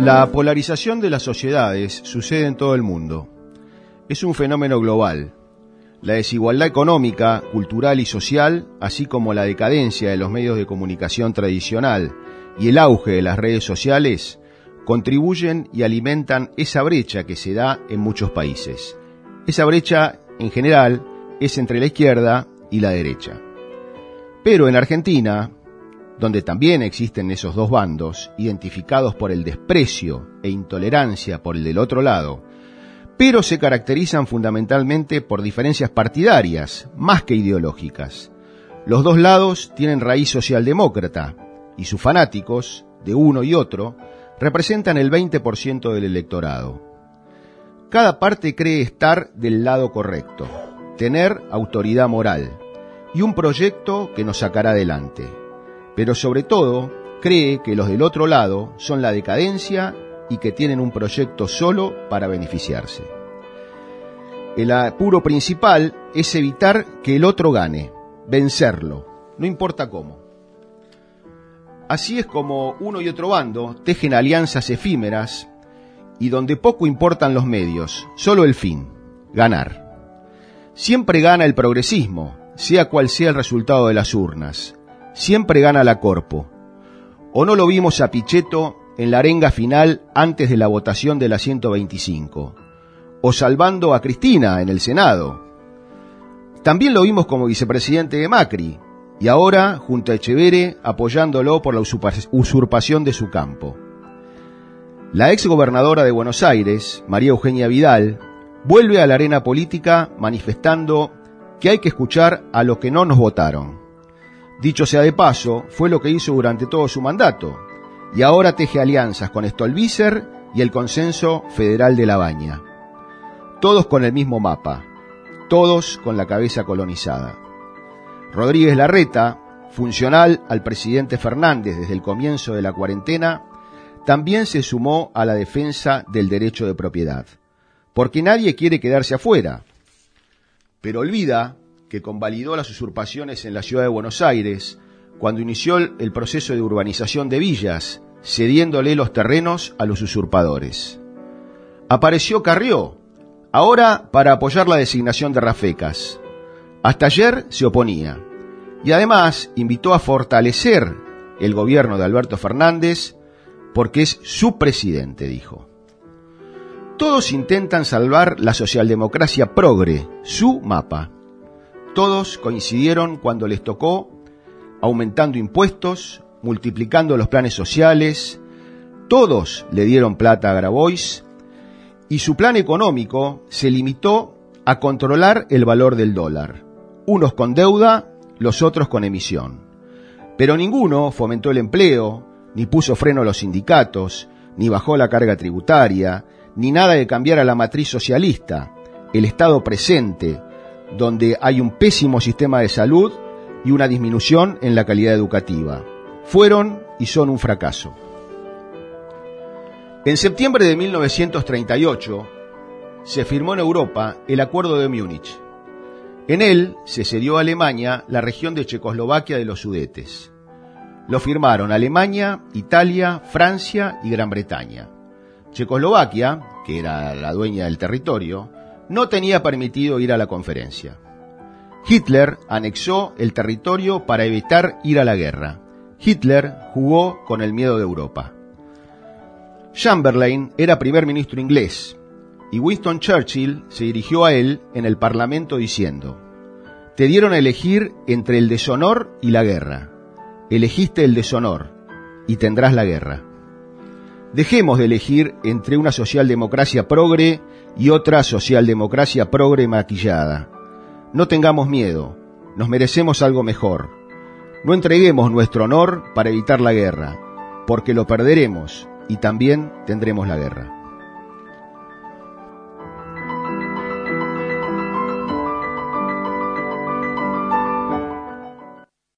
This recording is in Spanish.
La polarización de las sociedades sucede en todo el mundo. Es un fenómeno global. La desigualdad económica, cultural y social, así como la decadencia de los medios de comunicación tradicional y el auge de las redes sociales, contribuyen y alimentan esa brecha que se da en muchos países. Esa brecha, en general, es entre la izquierda y la derecha. Pero en Argentina, donde también existen esos dos bandos, identificados por el desprecio e intolerancia por el del otro lado, pero se caracterizan fundamentalmente por diferencias partidarias, más que ideológicas. Los dos lados tienen raíz socialdemócrata, y sus fanáticos, de uno y otro, representan el 20% del electorado. Cada parte cree estar del lado correcto, tener autoridad moral y un proyecto que nos sacará adelante pero sobre todo cree que los del otro lado son la decadencia y que tienen un proyecto solo para beneficiarse. El apuro principal es evitar que el otro gane, vencerlo, no importa cómo. Así es como uno y otro bando tejen alianzas efímeras y donde poco importan los medios, solo el fin, ganar. Siempre gana el progresismo, sea cual sea el resultado de las urnas siempre gana la Corpo. ¿O no lo vimos a Pichetto en la arenga final antes de la votación de la 125? ¿O salvando a Cristina en el Senado? También lo vimos como vicepresidente de Macri, y ahora junto a Echevere apoyándolo por la usurpación de su campo. La ex gobernadora de Buenos Aires, María Eugenia Vidal, vuelve a la arena política manifestando que hay que escuchar a los que no nos votaron. Dicho sea de paso, fue lo que hizo durante todo su mandato, y ahora teje alianzas con Stolbizer y el Consenso Federal de La Baña. Todos con el mismo mapa, todos con la cabeza colonizada. Rodríguez Larreta, funcional al presidente Fernández desde el comienzo de la cuarentena, también se sumó a la defensa del derecho de propiedad, porque nadie quiere quedarse afuera, pero olvida que convalidó las usurpaciones en la ciudad de Buenos Aires cuando inició el proceso de urbanización de villas, cediéndole los terrenos a los usurpadores. Apareció Carrió, ahora para apoyar la designación de Rafecas. Hasta ayer se oponía. Y además invitó a fortalecer el gobierno de Alberto Fernández porque es su presidente, dijo. Todos intentan salvar la socialdemocracia progre, su mapa. Todos coincidieron cuando les tocó aumentando impuestos, multiplicando los planes sociales, todos le dieron plata a Grabois y su plan económico se limitó a controlar el valor del dólar, unos con deuda, los otros con emisión. Pero ninguno fomentó el empleo, ni puso freno a los sindicatos, ni bajó la carga tributaria, ni nada de cambiar a la matriz socialista, el Estado presente, donde hay un pésimo sistema de salud y una disminución en la calidad educativa. Fueron y son un fracaso. En septiembre de 1938 se firmó en Europa el Acuerdo de Múnich. En él se cedió a Alemania la región de Checoslovaquia de los Sudetes. Lo firmaron Alemania, Italia, Francia y Gran Bretaña. Checoslovaquia, que era la dueña del territorio, no tenía permitido ir a la conferencia. Hitler anexó el territorio para evitar ir a la guerra. Hitler jugó con el miedo de Europa. Chamberlain era primer ministro inglés y Winston Churchill se dirigió a él en el Parlamento diciendo, Te dieron a elegir entre el deshonor y la guerra. Elegiste el deshonor y tendrás la guerra. Dejemos de elegir entre una socialdemocracia progre y otra socialdemocracia progre maquillada. No tengamos miedo, nos merecemos algo mejor. No entreguemos nuestro honor para evitar la guerra, porque lo perderemos y también tendremos la guerra.